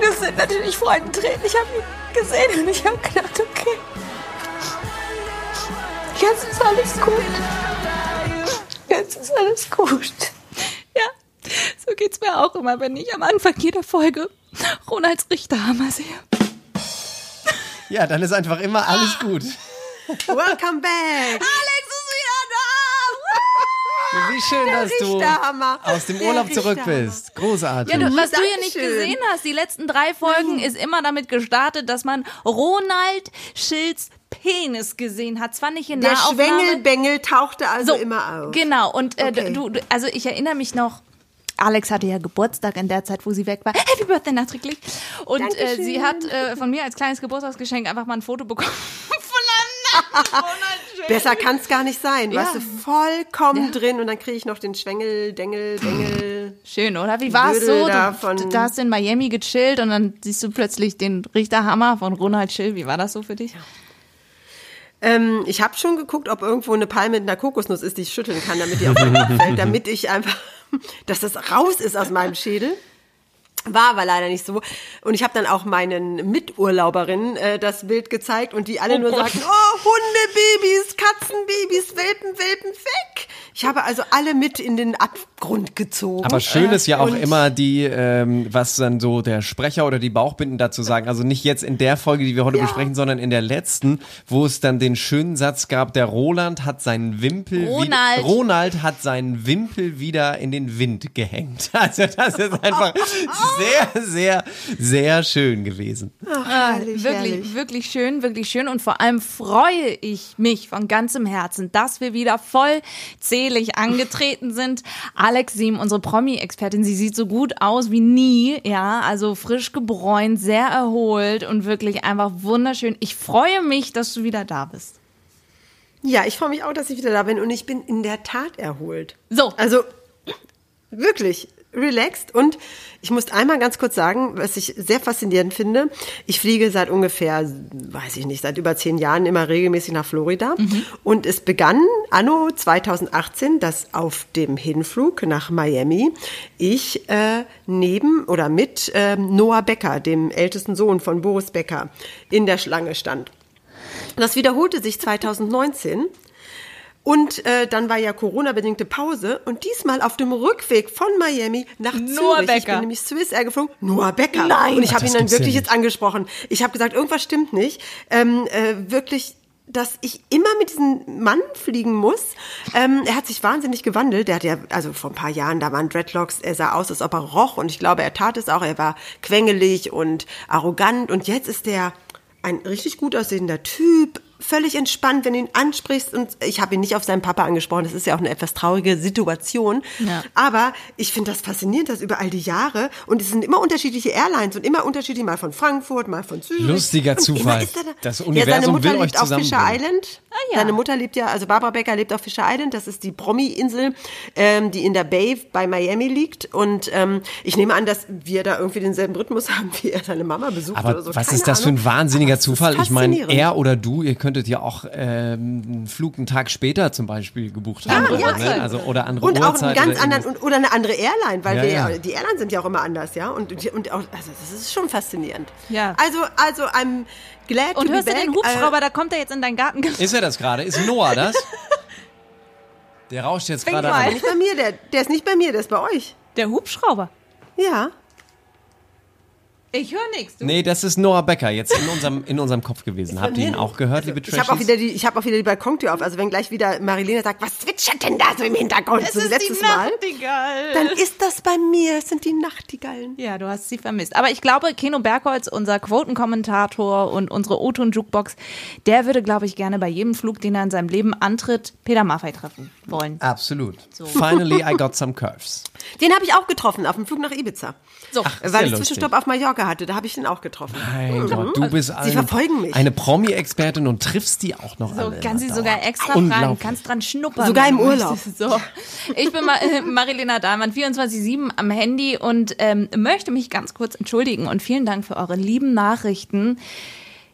Das sind natürlich Freudentränen. Ich habe ihn gesehen und ich habe gedacht, okay. Jetzt ist alles gut. Jetzt ist alles gut. Ja, so geht's mir auch immer, wenn ich am Anfang jeder Folge Ronalds Richterhammer sehe. Ja, dann ist einfach immer alles gut. Welcome back. Wieder Wie schön, dass du aus dem Der Urlaub zurück bist. Großartig. Ja, du, was du ja nicht gesehen hast, die letzten drei Folgen ist immer damit gestartet, dass man Ronald Schilds Penis gesehen hat. Zwar nicht in Der Nahaufnahme. Schwengelbengel tauchte also So, immer auf. Genau, und äh, Okay. du, du, also ich erinnere mich noch. Alex hatte ja Geburtstag in der Zeit, wo sie weg war. Happy Birthday nachträglich. Und äh, sie hat äh, von mir als kleines Geburtstagsgeschenk einfach mal ein Foto bekommen von einer Ronald Schild. Besser kann es gar nicht sein. Ja. Weißt du, vollkommen drin und dann kriege ich noch den Schwengel, Dengel, Bengel. Schön, oder? Wie war es so? Du, davon- da hast du in Miami gechillt und dann siehst du plötzlich den Richterhammer von Ronald Schill. Wie war das so für dich? Ähm, ich habe schon geguckt, ob irgendwo eine Palme mit einer Kokosnuss ist, die ich schütteln kann, damit die auf den Kopf fällt, damit ich einfach, dass das raus ist aus meinem Schädel. War aber leider nicht so. Und ich habe dann auch meinen Miturlauberinnen äh, das Bild gezeigt und die alle Oh nur Gott. sagten, oh, Hundebabys, Katzenbabys, Welpen, Welpen, weg. Ich habe also alle mit in den Abgrund gezogen. Aber schön ist ja auch Und- immer die, ähm, was dann so der Sprecher oder die Bauchbinden dazu sagen. Also nicht jetzt in der Folge, die wir heute besprechen, sondern in der letzten, wo es dann den schönen Satz gab, der Roland hat seinen Wimpel Ronald. Ronald hat seinen Wimpel wieder in den Wind gehängt. Also das ist einfach sehr, sehr, sehr schön gewesen. Herrlich, wirklich, herrlich. wirklich schön, wirklich schön. Und vor allem freue ich mich von ganzem Herzen, dass wir wieder vollzählig angetreten sind. Alex Siem, unsere Promi-Expertin, sie sieht so gut aus wie nie. Ja, also frisch gebräunt, sehr erholt und wirklich einfach wunderschön. Ich freue mich, dass du wieder da bist. Ja, ich freue mich auch, dass ich wieder da bin und ich bin in der Tat erholt. So. Also wirklich relaxed und ich muss einmal ganz kurz sagen, was ich sehr faszinierend finde. Ich fliege seit ungefähr, weiß ich nicht, seit über zehn Jahren immer regelmäßig nach Florida und es begann anno 2018, dass auf dem Hinflug nach Miami ich äh, neben oder mit ähm, Noah Becker, dem ältesten Sohn von Boris Becker, in der Schlange stand. Das wiederholte sich 2019. Und äh, dann war ja Corona-bedingte Pause und diesmal auf dem Rückweg von Miami nach Noah Zürich. Ich Becker. bin nämlich Swiss Air geflogen. Noah Becker. Nein. Und ich habe ihn dann ja wirklich jetzt angesprochen. Ich habe gesagt, irgendwas stimmt nicht. Ähm, äh, wirklich dass ich immer mit diesem Mann fliegen muss. Ähm, er hat sich wahnsinnig gewandelt. Der hat ja, also vor ein paar Jahren, da waren Dreadlocks, er sah aus, als ob er roch und ich glaube, er tat es auch. Er war quengelig und arrogant und jetzt ist er ein richtig gut aussehender Typ, völlig entspannt, wenn du ihn ansprichst. Und ich habe ihn nicht auf seinen Papa angesprochen. Das ist ja auch eine etwas traurige Situation. Ja. Aber ich finde das faszinierend, dass über all die Jahre und es sind immer unterschiedliche Airlines und immer unterschiedlich, mal von Frankfurt, mal von Zürich. Lustiger Zufall. da. Das ja, Universum seine Mutter will euch lebt auf Fisher zusammenbringen. Island. Ah, ja. Seine Mutter lebt ja, also Barbara Becker lebt auf Fisher Island. Das ist die Promi-Insel, ähm, die in der Bay bei Miami liegt. Und ähm, ich nehme an, dass wir da irgendwie denselben Rhythmus haben, wie er seine Mama besucht Aber oder so. was Keine ist das für ein Ahnung. wahnsinniger Zufall? Ich meine, er oder du, ihr könntet ja auch ähm, einen Flug einen Tag später zum Beispiel gebucht haben. Andere oder, ne? also, oder andere und auch Uhrzeit einen ganz oder anderen und, oder eine andere Airline, weil Ja, wir, ja. ja. die Airlines sind ja auch immer anders, ja. Und, und, auch, also das ist schon faszinierend. Ja. Also, also I'm glad Und to hörst be du den Hubschrauber, da kommt er jetzt in deinen Garten. Ist er das gerade? Ist Noah das? Der rauscht jetzt gerade. Äh, rein. nicht bei mir, der, der ist nicht bei mir, der ist bei euch. Der Hubschrauber. Ja. Ich höre nichts. Nee, das ist Noah Becker jetzt in unserem, in unserem Kopf gewesen. Habt ihr ihn auch gehört, liebe Ich habe auch Trashies? wieder die, ich habe auch wieder die Balkontür auf. Also wenn gleich wieder Marilena sagt, was zwitschert denn da so im Hintergrund? so wie letztes Mal. Nachtigall. Dann ist das bei mir. Es sind die Nachtigallen. Ja, du hast sie vermisst. Aber ich glaube, Keno Bergholz, unser Quotenkommentator und unsere O-Ton-Jukebox, der würde, glaube ich, gerne bei jedem Flug, den er in seinem Leben antritt, Peter Maffei treffen wollen. Absolut. Finally, I got some curves. Den habe ich auch getroffen auf dem Flug nach Ibiza. So. ist Weil ich. Zwischenstopp auf Mallorca hatte, da habe ich den auch getroffen. Mein Gott, du bist Sie verfolgen mich. eine Promi-Expertin und triffst die auch noch So alle. kann sie sogar extra fragen, kannst dran schnuppern. Sogar im Urlaub. So. Ich bin äh, Marilena Dahlmann, 24-7 am Handy und ähm, möchte mich ganz kurz entschuldigen und vielen Dank für eure lieben Nachrichten.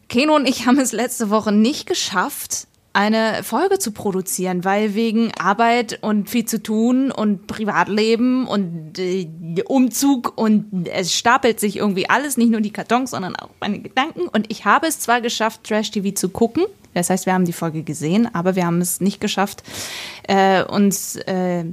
Keno und ich haben es letzte Woche nicht geschafft, eine Folge zu produzieren, weil wegen Arbeit und viel zu tun und Privatleben und äh, Umzug und es stapelt sich irgendwie alles, nicht nur die Kartons, sondern auch meine Gedanken. Und ich habe es zwar geschafft, Trash TV zu gucken, das heißt, wir haben die Folge gesehen, aber wir haben es nicht geschafft, äh, uns äh,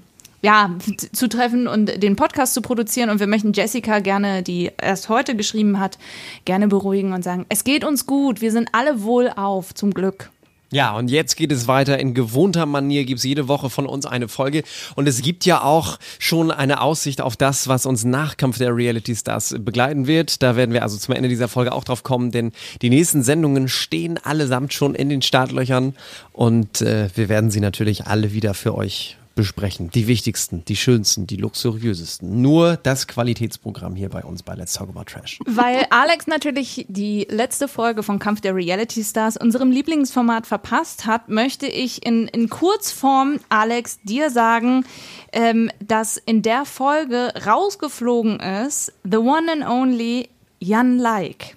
ja, zu treffen und den Podcast zu produzieren. Und wir möchten Jessica gerne, die erst heute geschrieben hat, gerne beruhigen und sagen, es geht uns gut, wir sind alle wohlauf, zum Glück. Ja, und jetzt geht es weiter. In gewohnter Manier gibt's jede Woche von uns eine Folge. Und es gibt ja auch schon eine Aussicht auf das, was uns nach Kampf der Reality Stars begleiten wird. Da werden wir also zum Ende dieser Folge auch drauf kommen, denn die nächsten Sendungen stehen allesamt schon in den Startlöchern. Und äh, wir werden sie natürlich alle wieder für euch besprechen. Die wichtigsten, die schönsten, die luxuriösesten. Nur das Qualitätsprogramm hier bei uns bei Let's Talk About Trash. Weil Alex natürlich die letzte Folge von Kampf der Reality Stars, unserem Lieblingsformat, verpasst hat, möchte ich in, in Kurzform, Alex, dir sagen, ähm, dass in der Folge rausgeflogen ist, the one and only Jan Like.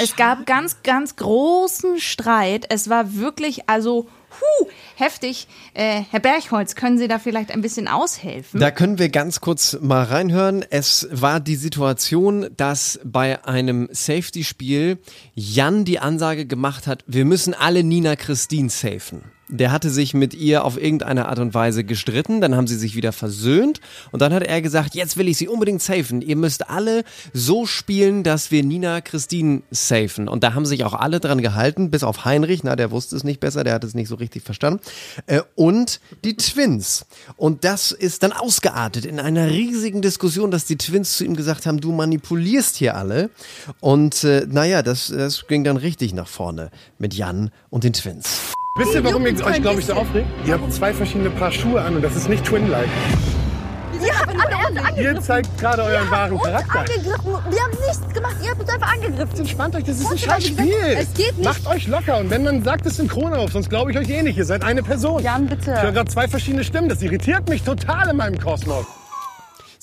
es gab ganz, ganz großen Streit. Es war wirklich, also, huh, heftig. Äh, Herr Bergholz, können Sie da vielleicht ein bisschen aushelfen? Da können wir ganz kurz mal reinhören. Es war die Situation, dass bei einem Safety-Spiel Jan die Ansage gemacht hat, wir müssen alle Nina Christine safen. Der hatte sich mit ihr auf irgendeine Art und Weise gestritten, dann haben sie sich wieder versöhnt und dann hat er gesagt, jetzt will ich sie unbedingt safen. Ihr müsst alle so spielen, dass wir Nina Christine safen. Und da haben sich auch alle dran gehalten, bis auf Heinrich, na, der wusste es nicht besser, der hat es nicht so richtig verstanden. Äh, und die Twins. Und das ist dann ausgeartet in einer riesigen Diskussion, dass die Twins zu ihm gesagt haben, du manipulierst hier alle. Und äh, naja, das, das ging dann richtig nach vorne mit Jan und den Twins. Wisst ihr, warum ihr euch, glaube ich, so aufregt? Ihr habt zwei verschiedene Paar Schuhe an und das ist nicht Twin-like. Ihr habt alle uns angegriffen. Ihr zeigt gerade euren wahren Charakter. angegriffen. Wir haben nichts gemacht. Ihr habt uns einfach angegriffen. Entspannt euch, das ist ein scheiß Spiel. es geht nicht. Macht euch locker und wenn, dann sagt es synchron auf, sonst glaube ich euch eh nicht. Ihr seid eine Person. Jan, bitte. Ich höre gerade zwei verschiedene Stimmen, das irritiert mich total in meinem Kosmos.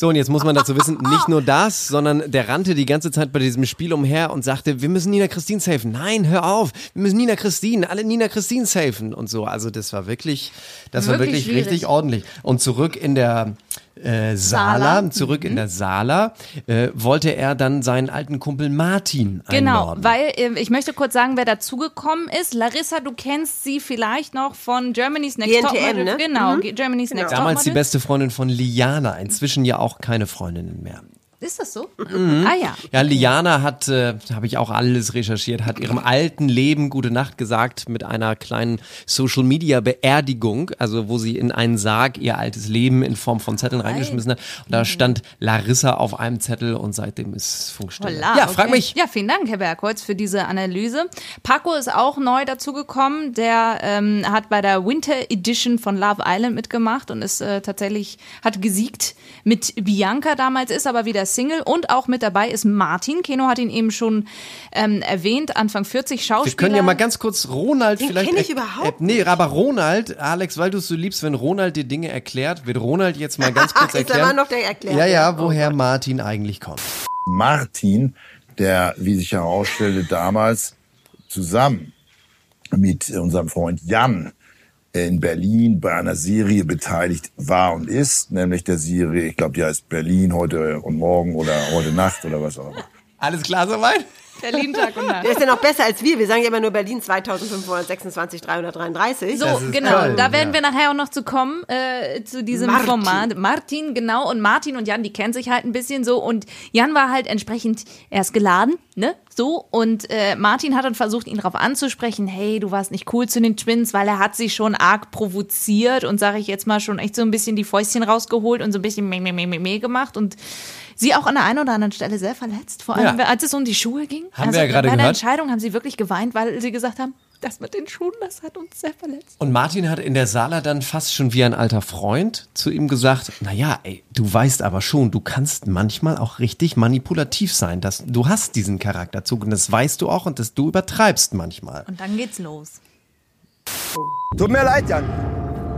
So, und jetzt muss man dazu wissen, nicht nur das, sondern der rannte die ganze Zeit bei diesem Spiel umher und sagte, wir müssen Nina Christine safen. Nein, hör auf, wir müssen Nina Christine, alle Nina Christine safen und so. Also das war wirklich, das war Wirklich wirklich schwierig. richtig ordentlich. Und zurück in der äh, Sala, Sala. zurück in der Sala, äh, wollte er dann seinen alten Kumpel Martin Genau, einladen. weil äh, ich möchte kurz sagen, wer dazugekommen ist. Larissa, du kennst sie vielleicht noch von Germany's Next GNTM, Topmodel. ne? Genau, Germany's Next Damals die Topmodel. beste Freundin von Liana, inzwischen ja auch keine Freundinnen mehr. Ist das so? Mhm. Ah ja. Ja, Liana hat, äh, habe ich auch alles recherchiert, hat ihrem alten Leben gute Nacht gesagt mit einer kleinen Social Media Beerdigung, also wo sie in einen Sarg ihr altes Leben in Form von Zetteln reingeschmissen hat. Und da stand Larissa auf einem Zettel und seitdem ist Funkstille. Holla, ja, okay. frag mich. Ja, vielen Dank, Herr Bergholz, für diese Analyse. Paco ist auch neu dazugekommen. Der ähm, hat bei der Winter Edition von Love Island mitgemacht und ist äh, tatsächlich, hat gesiegt mit Bianca damals, ist aber wieder Single. Und auch mit dabei ist Martin. Keno hat ihn eben schon ähm, erwähnt, Anfang 40 Schauspieler. Wir können ja mal ganz kurz Ronald Den vielleicht. kenn ich er- überhaupt äh, Nee, aber Ronald, Alex, weil du es so liebst, wenn Ronald dir Dinge erklärt, wird Ronald jetzt mal ganz kurz Ist er erklären. immer noch der Erklärer? Ja, ja, Oh woher Martin eigentlich kommt. Martin, der, wie sich herausstellte, damals zusammen mit unserem Freund Jan in Berlin bei einer Serie beteiligt war und ist, nämlich der Serie, ich glaube, die heißt Berlin heute und morgen oder heute Nacht oder was auch immer. Alles klar soweit? Berlin Tag und Nacht. Der ist ja noch besser als wir. Wir sagen ja immer nur Berlin 2526 333. So, genau. Köln, da werden ja. wir nachher auch noch zu kommen, äh, zu diesem Martin. Format. Martin, genau. Und Martin und Jan, die kennen sich halt ein bisschen so. Und Jan war halt entsprechend erst geladen, ne? So. Und äh, Martin hat dann versucht, ihn darauf anzusprechen, hey, du warst nicht cool zu den Twins, weil er hat sich schon arg provoziert und, sage ich jetzt mal, schon echt so ein bisschen die Fäustchen rausgeholt und so ein bisschen meh, meh, meh, meh, meh gemacht und sie auch an der einen oder anderen Stelle sehr verletzt. Vor allem, Ja. als es um die Schuhe ging. Haben also wir ja gerade bei der gehört. Entscheidung haben sie wirklich geweint, weil sie gesagt haben, Das mit den Schuhen, das hat uns sehr verletzt. Und Martin hat in der Sala dann fast schon wie ein alter Freund zu ihm gesagt, naja, ey, du weißt aber schon, du kannst manchmal auch richtig manipulativ sein. Das, du hast diesen Charakterzug und das weißt du auch und das, du übertreibst manchmal. Und dann geht's los. Tut mir leid, Jan.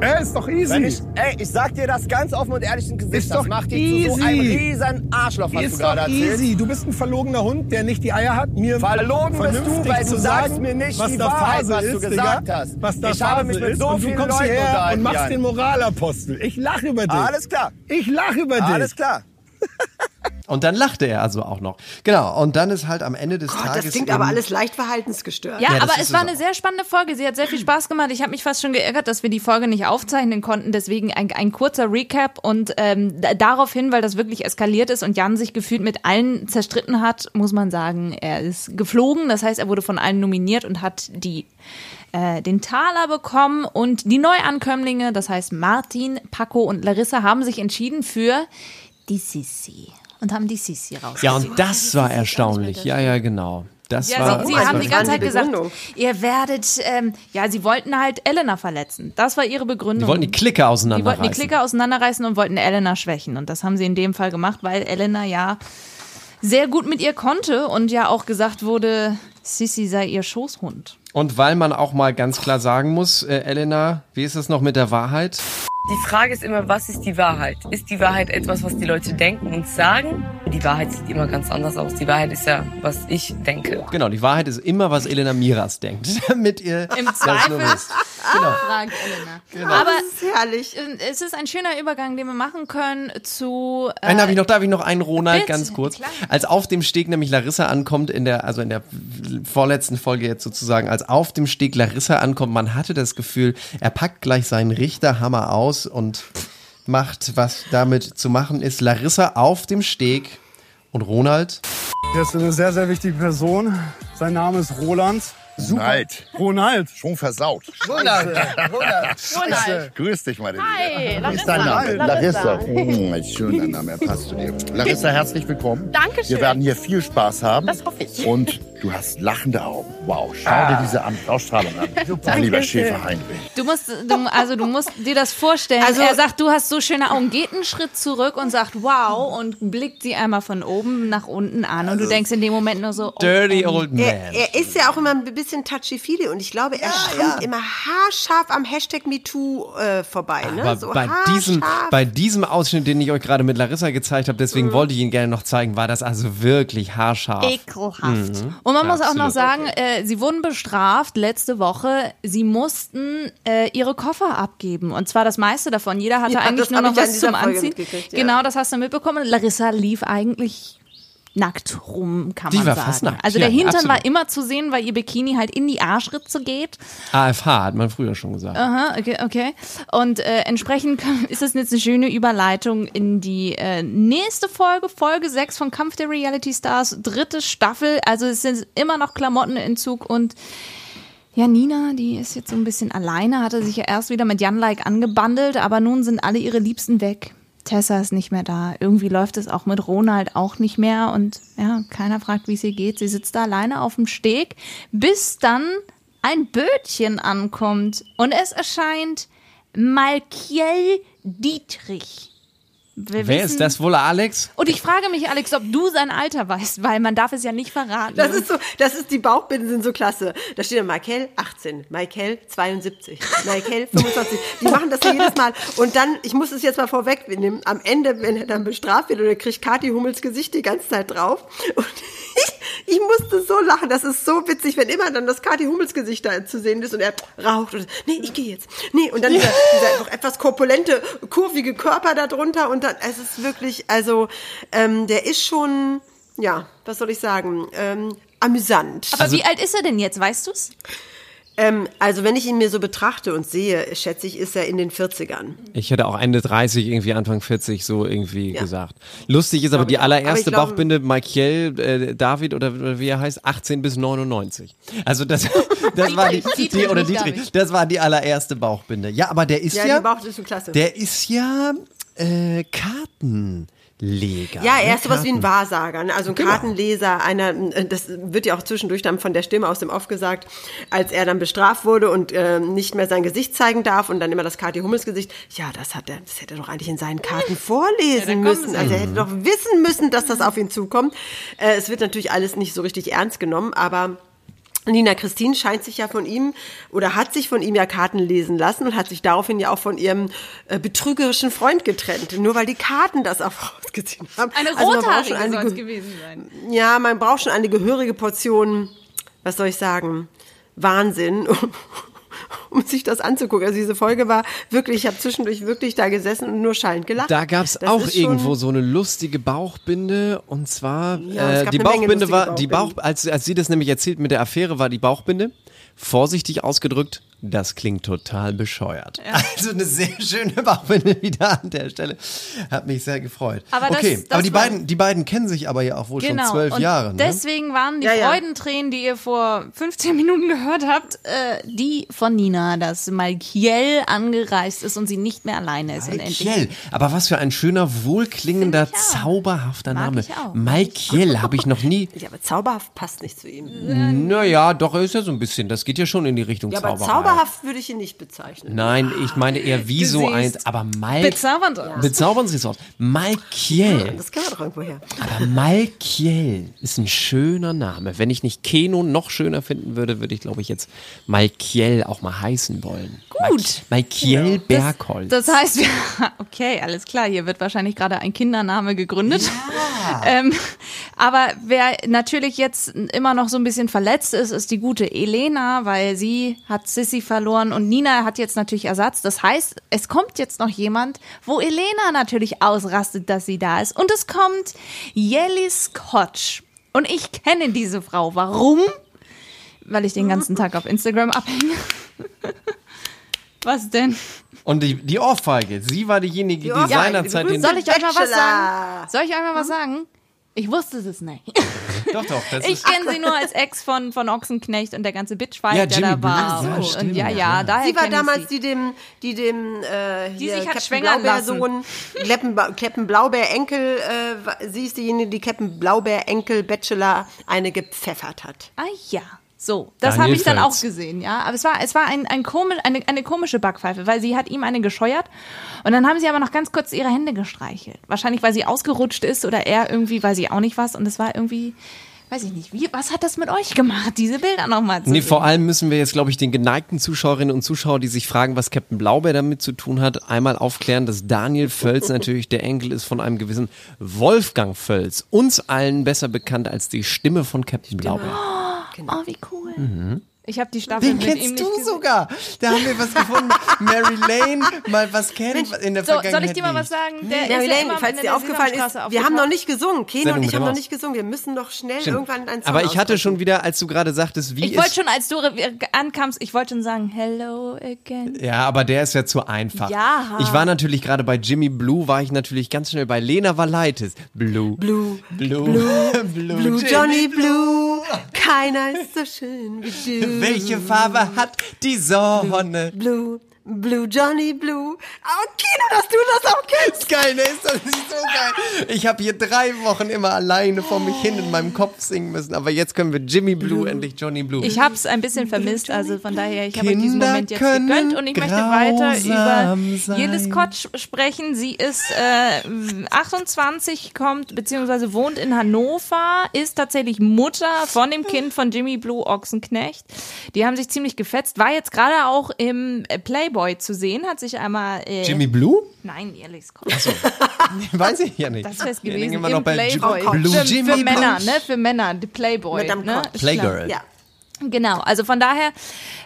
Ey, ist doch easy. Ich, ey, ich sag dir das ganz offen und ehrlich ins Gesicht. Ist das doch macht dich zu so easy. einem riesen Arschloch, was du ist gerade doch erzählst. easy. Du bist ein verlogener Hund, der nicht die Eier hat, mir Verlogen bist du, weil du sagst mir nicht was die Wahrheit, was du ist, gesagt Digga, hast. Was da Ich habe Phase mich mit ist so und du vielen kommst Leuten hierher und machst den Moralapostel. Ich lache über dich. Alles klar. Ich lache über dich. Alles klar. Und dann lachte er also auch noch. Genau, und dann ist halt am Ende des Gott, Tages. das klingt aber alles leicht verhaltensgestört. Ja, Ja, aber es war es eine auch. sehr spannende Folge. Sie hat sehr viel Spaß gemacht. Ich habe mich fast schon geärgert, dass wir die Folge nicht aufzeichnen konnten. Deswegen ein, ein kurzer Recap und ähm, da- daraufhin, weil das wirklich eskaliert ist und Jan sich gefühlt mit allen zerstritten hat, muss man sagen, er ist geflogen. Das heißt, er wurde von allen nominiert und hat die äh, den Taler bekommen und die Neuankömmlinge, das heißt Martin, Paco und Larissa, haben sich entschieden für die Sissi und haben die Sissi raus. Ja, und das war erstaunlich. Ja, ja, genau. Das Ja, war. sie, sie haben die ganze Zeit gesagt, Begründung. ihr werdet, ähm, ja, sie wollten halt Elena verletzen. Das war ihre Begründung. Die wollten die Clique Die wollten auseinanderreißen. die Clique auseinanderreißen und wollten Elena schwächen. Und das haben sie in dem Fall gemacht, weil Elena ja sehr gut mit ihr konnte und ja auch gesagt wurde, Sissy sei ihr Schoßhund. Und weil man auch mal ganz klar sagen muss, äh, Elena, wie ist es noch mit der Wahrheit? Die Frage ist immer, was ist die Wahrheit? Ist die Wahrheit etwas, was die Leute denken und sagen? Die Wahrheit sieht immer ganz anders aus. Die Wahrheit ist ja, was ich denke. Genau, die Wahrheit ist immer, was Elena Miras denkt. Damit ihr Im das nur Zweifel wisst. Genau. fragt Elena. Aber Das ist herrlich. äh, es ist ein schöner Übergang, den wir machen können zu. Äh, Einen habe ich noch, darf ich noch einen Ronald bitte, ganz kurz. klar. Als auf dem Steg nämlich Larissa ankommt, in der, also in der vorletzten Folge jetzt sozusagen, als auf dem Steg Larissa ankommt, man hatte das Gefühl, er packt gleich seinen Richterhammer aus und macht, was damit zu machen ist. Larissa auf dem Steg und Ronald. Er ist eine sehr, sehr wichtige Person. Sein Name ist Roland. Ronald. Ronald. Schon versaut. Ronald. Ronald. Ronald. Grüß dich, meine Hi, Liebe. Wie ist Larissa. dein Name? Larissa. Hm, ein schöner Name, er passt zu dir. Larissa, herzlich willkommen. Dankeschön. Wir werden hier viel Spaß haben. Das hoffe ich. Und du hast lachende Augen. Wow, schau dir diese Ausstrahlung an. Mein lieber Schäfer Heinrich. Du musst, du, also du musst dir das vorstellen. Also- er sagt, du hast so schöne Augen, geht einen Schritt zurück und sagt, wow, und blickt sie einmal von oben nach unten an. Und du denkst in dem Moment nur so, oh, Dirty old man. Er, er ist ja auch immer ein bisschen touchy-feely und ich glaube, er schwimmt immer haarscharf am Hashtag MeToo äh, vorbei. Ne? Aber so bei diesem, bei diesem Ausschnitt, den ich euch gerade mit Larissa gezeigt habe, deswegen wollte ich ihn gerne noch zeigen, war das also wirklich haarscharf. ekelhaft. Und man muss auch noch Absolut. sagen, äh, sie wurden bestraft letzte Woche. Sie mussten äh, ihre Koffer abgeben. Und zwar das meiste davon. Jeder hatte Ja, eigentlich nur noch ja was zum Folge Anziehen. ja. Genau, das hast du mitbekommen. Larissa lief eigentlich nackt rum, kann Die man war sagen. fast nackt, also ja, der Hintern absolut. war immer zu sehen, weil ihr Bikini halt in die Arschritze geht. AFH hat man früher schon gesagt. Aha, okay, okay. Und äh, entsprechend ist es jetzt eine schöne Überleitung in die äh, nächste Folge, Folge 6 von Kampf der Reality Stars, dritte Staffel. Also es sind immer noch Klamottenentzug und ja, Nina, die ist jetzt so ein bisschen alleine, hatte sich ja erst wieder mit Jan Like angebandelt, aber nun sind alle ihre Liebsten weg. Tessa ist nicht mehr da. Irgendwie läuft es auch mit Ronald auch nicht mehr und ja, keiner fragt, wie es ihr geht. Sie sitzt da alleine auf dem Steg, bis dann ein Bötchen ankommt und es erscheint Malkiel Dietrich. Wir Wer wissen- ist das wohl, Alex? Und ich frage mich, Alex, ob du sein Alter weißt, weil man darf es ja nicht verraten. Das ist so, das ist, die Bauchbinden sind so klasse. Da steht dann Michael 18, Michael 72, Michael 25. Die machen das ja jedes Mal. Und dann, ich muss es jetzt mal vorwegnehmen, am Ende, wenn er dann bestraft wird, oder kriegt Kathi Hummels Gesicht die ganze Zeit drauf. Und ich, ich musste so lachen. Das ist so witzig, wenn immer dann das Kathi Hummels Gesicht da zu sehen ist und er raucht und, nee, ich gehe jetzt. Nee, und dann dieser, dieser noch etwas korpulente, kurvige Körper da drunter und dann, es ist wirklich, also, ähm, der ist schon, ja, was soll ich sagen, ähm, amüsant. Aber wie alt ist er denn jetzt, weißt du's? Ähm, also wenn ich ihn mir so betrachte und sehe, schätze ich, ist er in den 40ern. Ich hätte auch Ende 30, irgendwie Anfang 40 so irgendwie Ja. gesagt. Lustig ist aber Glaub die. Aber allererste ich glaube- Bauchbinde Michael äh, David oder, wie er heißt, 18 bis 99. Also das, das war die, Dietrich, die oder Dietrich, das war die allererste Bauchbinde. Ja, aber der ist Ja, ja, die Bauch ist schon klasse. der ist ja äh, Karten. Kartenleger. Ja, er ne? ist sowas wie ein Wahrsager, ne? also ein Genau. Kartenleser, einer, das wird ja auch zwischendurch dann von der Stimme aus dem Off gesagt, als er dann bestraft wurde und äh, nicht mehr sein Gesicht zeigen darf und dann immer das Kathi Hummels Gesicht, ja, das hat er, das hätte er doch eigentlich in seinen Karten vorlesen müssen. Also er hätte doch wissen müssen, dass das auf ihn zukommt. Äh, es wird natürlich alles nicht so richtig ernst genommen, aber Nina Christine scheint sich ja von ihm oder hat sich von ihm ja Karten lesen lassen und hat sich daraufhin ja auch von ihrem äh, betrügerischen Freund getrennt. Nur weil die Karten das auch rausgezogen haben. Eine Also rothaarige eine soll es ge- gewesen sein. Ja, man braucht schon eine gehörige Portion, was soll ich sagen, Wahnsinn, um, um sich das anzugucken. Also diese Folge war wirklich, ich habe zwischendurch wirklich da gesessen und nur schallend gelacht. Da gab's Das auch irgendwo so eine lustige Bauchbinde und zwar Ja, es äh, gab die Bauchbinde war die Bauch als als sie das nämlich erzählt mit der Affäre war die Bauchbinde vorsichtig ausgedrückt das klingt total bescheuert. Also eine sehr schöne Bauchbinde wieder an der Stelle. Hat mich sehr gefreut. Aber das- okay, das aber die beiden, die beiden kennen sich aber ja auch wohl Genau. schon zwölf und Jahre. Ne? Deswegen waren die Ja, ja. Freudentränen, die ihr vor 15 Minuten gehört habt, äh, die von Nina, dass Malkiel angereist ist und sie nicht mehr alleine ist. Und endlich Malkiel. Aber was für ein schöner, wohlklingender, zauberhafter Mag Name. ich auch. Malkiel habe ich noch nie. Ja, aber zauberhaft passt nicht zu ihm. Naja, doch, er ist ja so ein bisschen. Das geht ja schon in die Richtung Ja, aber Zauberei. Zauberhaft würde ich ihn nicht bezeichnen. Nein, ich meine eher wie so Du eins, aber Mal. bezaubernd aus. Bezaubern Sie es aus. Malkiel. Das kennen wir doch irgendwo her. Aber Malkiel ist ein schöner Name. Wenn ich nicht Keno noch schöner finden würde, würde ich, glaube ich, jetzt Malkiel auch mal heißen wollen. Gut. Malkiel Bergholz. Das heißt, wir, okay, alles klar, hier wird wahrscheinlich gerade ein Kindername gegründet. Ähm, aber wer natürlich jetzt immer noch so ein bisschen verletzt ist, ist die gute Elena, weil sie hat Sissy verloren und Nina hat jetzt natürlich Ersatz. Das heißt, es kommt jetzt noch jemand, wo Elena natürlich ausrastet, dass sie da ist. Und es kommt Jelly Scotch. Und ich kenne diese Frau. Warum? Weil ich den ganzen Tag auf Instagram abhänge. Was denn? Und die, die Ohrfeige, sie war diejenige, die, die seinerzeit den. Soll ich euch mal was sagen? Soll ich euch mal was sagen? Ich wusste es nicht. Doch, doch, das Ich kenne sie nur als Ex von, von Ochsenknecht und der ganze Bitchfight, Ja, der Jimmy da war. Blue, ja, und ja, ja, ja. daher Sie war damals die dem, die dem äh, Die sich hat schwängern lassen. Kleppen, Kleppen Blaubeerenkel, äh, wa- sie ist diejenige, die Captain Blaubeerenkel Bachelor eine gepfeffert hat. Ah ja. So, das habe ich dann auch gesehen, ja. Aber es war, es war ein, ein komisch, eine, eine komische Backpfeife, weil sie hat ihm eine gescheuert und dann haben sie aber noch ganz kurz ihre Hände gestreichelt. Wahrscheinlich, weil sie ausgerutscht ist oder er irgendwie, weiß ich auch nicht was. Und es war irgendwie, weiß ich nicht, wie, was hat das mit euch gemacht, diese Bilder nochmal zu Nee, sehen? vor allem müssen wir jetzt, glaube ich, den geneigten Zuschauerinnen und Zuschauern, die sich fragen, was Captain Blaubeer damit zu tun hat, einmal aufklären, dass Daniel Völz natürlich der Enkel ist von einem gewissen Wolfgang Völz. Uns allen besser bekannt als die Stimme von Captain Blaubeer. Oh, wie cool. Ich habe die Staffel Den mit ihm kennst nicht du gesehen. sogar. Da haben wir was gefunden. Mary Lane, mal was kennen in der So, Vergangenheit. soll ich dir mal was sagen? Der Mary ist ja Lane, immer falls dir aufgefallen ist, wir haben noch nicht gesungen. Keno Sendung und ich haben noch nicht gesungen. Wir müssen doch schnell Stimmt. irgendwann einen Song Aber ich hatte ausbrechen. schon wieder, als du gerade sagtest, wie Ich wollte schon, als du ankamst, ich wollte schon sagen, hello again. Ja, aber der ist ja zu einfach. Ja. Ich war natürlich gerade bei Jimmy Blue, war ich natürlich ganz schnell bei Lena Valaitis. Blue. Blue, Blue. Blue. Blue, Johnny Blue, keiner ist so schön wie du. Welche Farbe hat die Sonne? Blue, Blue Johnny Blue. Oh, Kino, dass du das auch kennst. Geil, ne? Ist das nicht so geil? Ich habe hier drei Wochen immer alleine vor mich hin in meinem Kopf singen müssen, aber jetzt können wir Jimmy Blue, endlich Johnny Blue. Ich habe es ein bisschen vermisst, also von daher, ich habe Kinder diesen Moment jetzt gegönnt und ich möchte weiter über sein. Jille Scott sprechen. Sie ist äh, 28, kommt beziehungsweise wohnt in Hannover, ist tatsächlich Mutter von dem Kind von Jimmy Blue Ochsenknecht. Die haben sich ziemlich gefetzt, war jetzt gerade auch im äh, Playboy zu sehen, hat sich einmal äh, Jimmy Blue? Nein, Jelle Scott. Weiß ich ja nicht. Das wäre es Ja, gewesen. gehen wir Im noch bei Playboy. Blue für, Jimmy für Männer, Blue. ne? Für Männer, die Playboy. Ne? Playgirl. Ja. Genau, also von daher,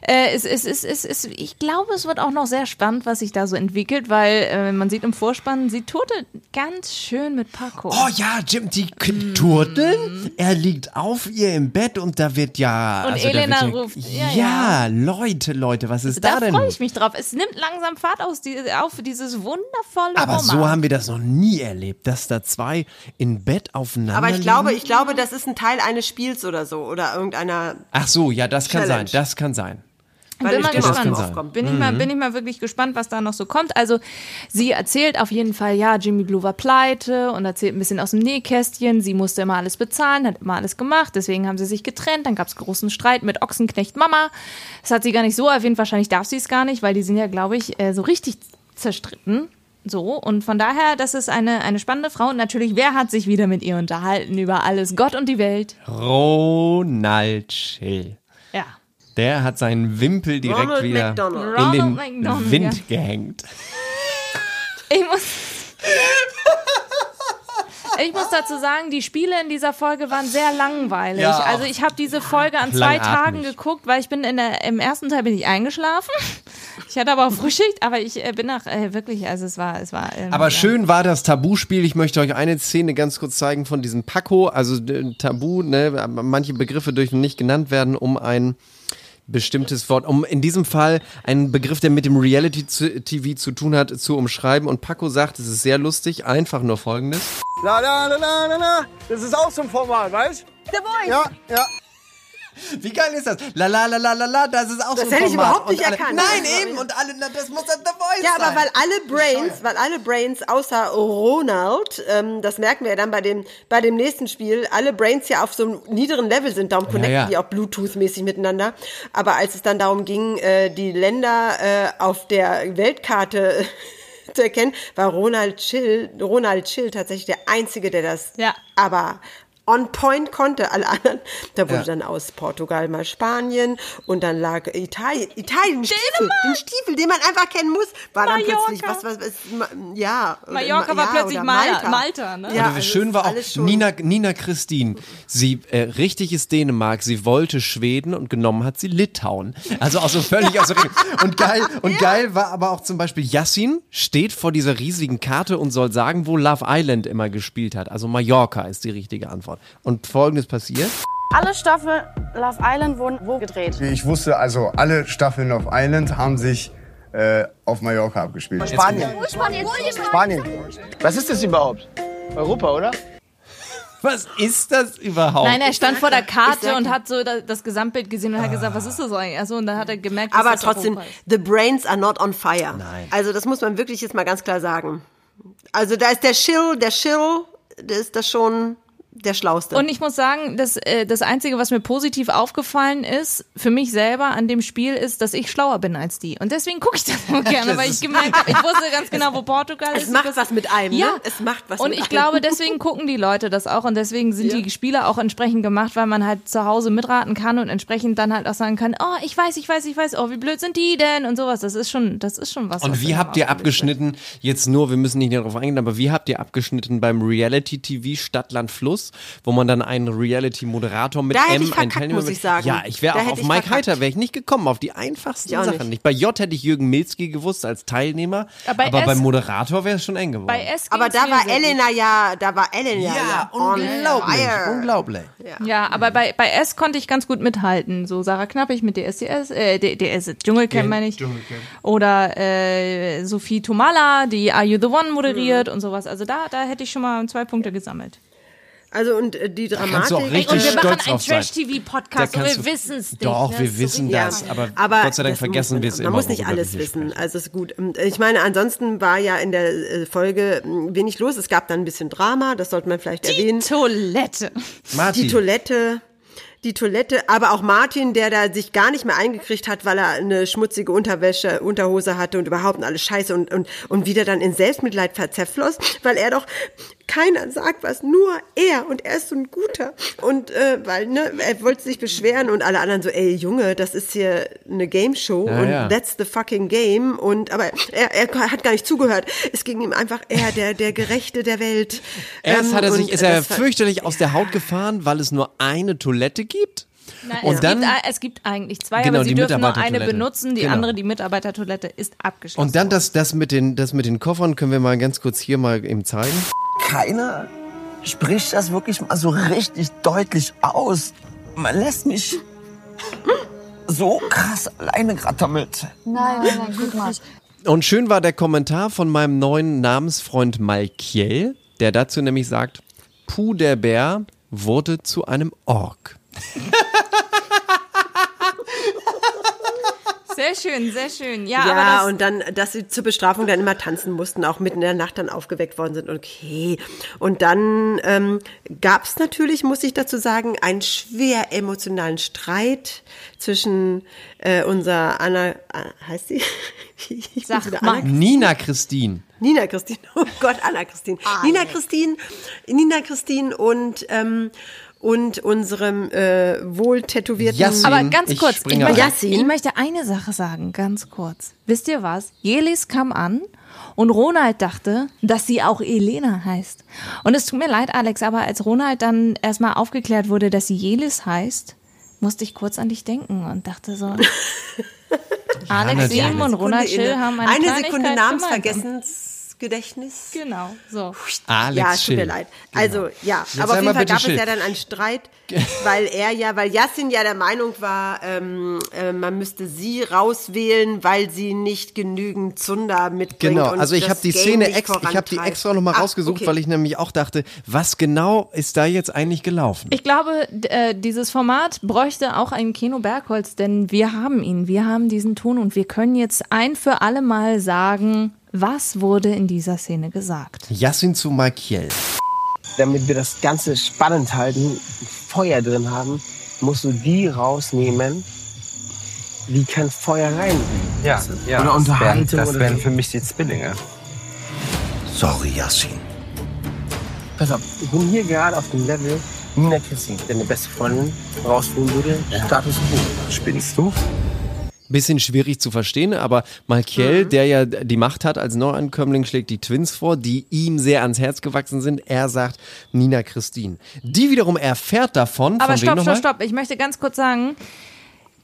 äh, es, es, es, es, es, ich glaube, es wird auch noch sehr spannend, was sich da so entwickelt, weil äh, man sieht im Vorspann, sie turtelt ganz schön mit Paco. Oh ja, Jim, die K- turteln. Er liegt auf ihr im Bett und da wird ja. Und also da Elena ja, ruft, Ja, ja, Leute, Leute, was ist da da denn? freue ich mich drauf. Es nimmt langsam Fahrt aus, die, auf dieses wundervolle Aber Roman. so haben wir das noch nie erlebt, dass da zwei in Bett aufeinander Aber ich liegen. glaube, ich glaube, das ist ein Teil eines Spiels oder so oder irgendeiner. Ach so, ja, das kann Challenge. sein, das kann sein. Weil bin mal gespannt. Bin ich, mal, bin ich mal wirklich gespannt, was da noch so kommt. Also sie erzählt auf jeden Fall, ja, Jimmy Blue war pleite und erzählt ein bisschen aus dem Nähkästchen. Sie musste immer alles bezahlen, hat immer alles gemacht. Deswegen haben sie sich getrennt. Dann gab es großen Streit mit Ochsenknecht Mama. Das hat sie gar nicht so erwähnt. Wahrscheinlich darf sie es gar nicht, weil die sind ja, glaube ich, äh, so richtig zerstritten. So, und von daher, das ist eine, eine spannende Frau. Und natürlich, wer hat sich wieder mit ihr unterhalten über alles, Gott und die Welt? Ronald Schill. Ja. Der hat seinen Wimpel direkt Ronald wieder McDonald. in den McDonald, Wind ja. gehängt. Ich muss. Ich muss dazu sagen, die Spiele in dieser Folge waren sehr langweilig. Ja, also ich habe diese Folge an zwei langatmig. Tagen geguckt, weil ich bin in der, im ersten Teil bin ich eingeschlafen. Ich hatte aber auch Frühschicht, aber ich äh, bin nach äh, wirklich, also es war, es war. ähm, Aber schön war das Tabuspiel. Ich möchte euch eine Szene ganz kurz zeigen von diesem Paco. Also Tabu, ne, manche Begriffe dürfen nicht genannt werden, um ein bestimmtes Wort, um in diesem Fall einen Begriff, der mit dem Reality-TV zu tun hat, zu umschreiben. Und Paco sagt, es ist sehr lustig, einfach nur folgendes. La la la la la la. Das ist auch so ein Format, weißt? The Voice. Ja, ja. Wie geil ist das? La la la la la la, das ist auch Das so ein hätte ich überhaupt nicht alle, erkannt. Nein, Ja. eben. Und alle, na, das muss dann The Voice Ja, aber sein. weil alle Brains, weil alle Brains außer Ronald, ähm, das merken wir ja dann bei dem, bei dem nächsten Spiel, alle Brains ja auf so einem niederen Level sind, darum connecten ja. die auch Bluetooth-mäßig miteinander. Aber als es dann darum ging, äh, die Länder äh, auf der Weltkarte zu erkennen, war Ronald Chill, Ronald Chill tatsächlich der Einzige, der das Ja. aber on point konnte. Alle anderen, da wurde Ja. dann aus Portugal mal Spanien und dann lag Italien, Italien, den Stiefel, den Stiefel, den man einfach kennen muss, war dann Mallorca. plötzlich, was, was, was, ja. Mallorca Ma- war ja, plötzlich Malta, Malta, ne? Ja, also schön war auch alles Nina, Nina Christine. Sie äh, richtig ist Dänemark, sie wollte Schweden und genommen hat sie Litauen. Also auch so völlig aus. Und geil, und geil war aber auch zum Beispiel Yassin steht vor dieser riesigen Karte und soll sagen, wo Love Island immer gespielt hat. Also Mallorca ist die richtige Antwort. Und folgendes passiert. Alle Staffeln Love Island wurden wo gedreht? Ich wusste also, alle Staffeln auf Island haben sich äh, auf Mallorca abgespielt. Spanien. Spanien. Spanien. Was ist das überhaupt? Europa, oder? Was ist das überhaupt? Nein, er stand vor der Karte und hat so da- das Gesamtbild gesehen und hat gesagt, was ist das eigentlich? Also und dann hat er gemerkt, dass Aber das trotzdem, the brains are not on fire. Nein. Also das muss man wirklich jetzt mal ganz klar sagen. Also da ist der Schill, der Schill, der ist das schon der Schlauste. Und ich muss sagen, das, äh, das Einzige, was mir positiv aufgefallen ist, für mich selber an dem Spiel, ist, dass ich schlauer bin als die. Und deswegen gucke ich das so gerne, Das weil ich gemerkt habe, ich wusste ganz genau, wo Portugal es ist. macht das, was mit einem, Ja. ne? Es macht was Und mit ich einem. glaube, deswegen gucken die Leute das auch und deswegen sind die Spiele auch entsprechend gemacht, weil man halt zu Hause mitraten kann und entsprechend dann halt auch sagen kann, oh, ich weiß, ich weiß, ich weiß, oh, wie blöd sind die denn und sowas. Das ist schon, das ist schon was. was Und wie dann habt ihr abgeschnitten, jetzt nur, wir müssen nicht darauf eingehen, aber wie habt ihr abgeschnitten beim Reality-TV Stadtland Fluss, wo man dann einen Reality-Moderator mit Da hätte M, ich einen verkackt, Teilnehmer muss ich sagen. Ja, ich wäre auch hätte auf ich Mike verkackt. Heiter, wäre ich nicht gekommen, auf die einfachsten Ich Sachen nicht. Bei J hätte ich Jürgen Milzki gewusst als Teilnehmer, Aber aber, bei beim S- Moderator wäre es schon eng geworden. Bei S Aber da war. Elena ja, da war Elena ja, ja, unglaublich, fire. unglaublich. Ja, aber bei, bei S konnte ich ganz gut mithalten. So Sarah Knappig mit DSDS, äh, D- DS, Dschungelcamp meine ich. Oder äh, Sophie Tomala, die Are You the One moderiert Mhm. und sowas. Also da, da hätte ich schon mal zwei Punkte gesammelt. Also und äh, die Dramatik. kannst du auch Ey, richtig und wir machen einen. Trash-TV-Podcast Da und wir du- wissen es nicht. Doch, ne? wir wissen so das, richtig- aber, Gott sei Dank vergessen muss wir es man, immer. Man muss nicht alles wissen, sprechen. also ist gut. Und Ich meine, ansonsten war ja in der äh, Folge mh, wenig los. Es gab dann ein bisschen Drama, das sollte man vielleicht erwähnen. Toilette. Martin, Die Toilette, die Toilette, aber auch Martin, der da sich gar nicht mehr eingekriegt hat, weil er eine schmutzige Unterwäsche, Unterhose hatte und überhaupt alles Scheiße und, und, und wieder dann in Selbstmitleid zerfloss, weil er doch, keiner sagt was, nur er und er ist so ein Guter. Und äh, weil, ne, er wollte sich beschweren und alle anderen so, ey Junge, das ist hier eine Game Show Ja, und ja. that's the fucking game. Und aber er, er hat gar nicht zugehört. Es ging ihm einfach, er, der, der Gerechte der Welt. Erst Ähm, hat er sich, ist er fürchterlich aus der Haut gefahren, weil es nur eine Toilette gibt. Nein, Und es, dann- gibt, es gibt eigentlich zwei, Genau, aber sie die dürfen nur eine benutzen. Die Genau. andere, die Mitarbeitertoilette, ist abgeschlossen. Und dann das, das, mit den, das mit den Koffern können wir mal ganz kurz hier mal eben zeigen. Keiner spricht das wirklich mal so richtig deutlich aus. Man lässt mich so krass alleine gerade damit. Nein, nein, nein, guck mal. Und schön war der Kommentar von meinem neuen Namensfreund Malkiel, der dazu nämlich sagt, Puh der Bär wurde zu einem Ork. Sehr schön, sehr schön. Ja, Ja, aber das, und dann, dass sie zur Bestrafung dann immer tanzen mussten, auch mitten in der Nacht dann aufgeweckt worden sind. Okay. Und dann ähm, gab es natürlich, muss ich dazu sagen, einen schwer emotionalen Streit zwischen äh, unserer Anna, ah, heißt sie? Ich Sag mal. Anna, Nina Christine. Nina Christine, oh Gott, Anna Christine. Ah, Nina Christine, Nina Christine und, ähm, und unserem äh, wohl tätowierten Yassin. aber ganz Ich kurz, ich springe möchte, rein. ich möchte eine Sache sagen, ganz kurz. Wisst ihr was? Jelis kam an und Ronald dachte, dass sie auch Elena heißt. Und es tut mir leid, Alex, aber als Ronald dann erstmal aufgeklärt wurde, dass sie Jelis heißt, musste ich kurz an dich denken und dachte so. Alex. Sim und Ronald Schill haben eine, eine Sekunde gemeinsam. Namensvergessensgedächtnis. Genau, so. Alex ja, es tut mir leid. Also, ja, Jetzt aber auf jeden Fall gab es Schill. ja dann einen Streit, weil er ja, weil Yassin ja der Meinung war, ähm, äh, man müsste sie rauswählen, weil sie nicht genügend Zunder mitbringt. Genau, und also ich habe die Game Szene extra, ich habe die extra nochmal Ah, rausgesucht, okay. weil ich nämlich auch dachte, was genau ist da jetzt eigentlich gelaufen? Ich glaube, äh, dieses Format bräuchte auch einen Kino Bergholz, denn wir haben ihn, wir haben diesen Ton und wir können jetzt ein für alle Mal sagen, was wurde in dieser Szene gesagt. Yassin zu Makiel. damit wir das Ganze spannend halten, Feuer drin haben, musst du die rausnehmen, die kein Feuer rein. Ja, ja. Oder Unterhaltung Das wären, das wären für mich die Zwillinge. Sorry, Yassin. Pass auf, ich bin hier gerade auf dem Level Nina Christine, deine beste Freundin, rausholen würde, Status quo. Spinnst du? Bisschen schwierig zu verstehen, aber Malkiel, der ja die Macht hat als Neuankömmling, schlägt die Twins vor, die ihm sehr ans Herz gewachsen sind. Er sagt Nina Christine. Die wiederum erfährt davon. Aber stopp, stopp, stopp. Ich möchte ganz kurz sagen,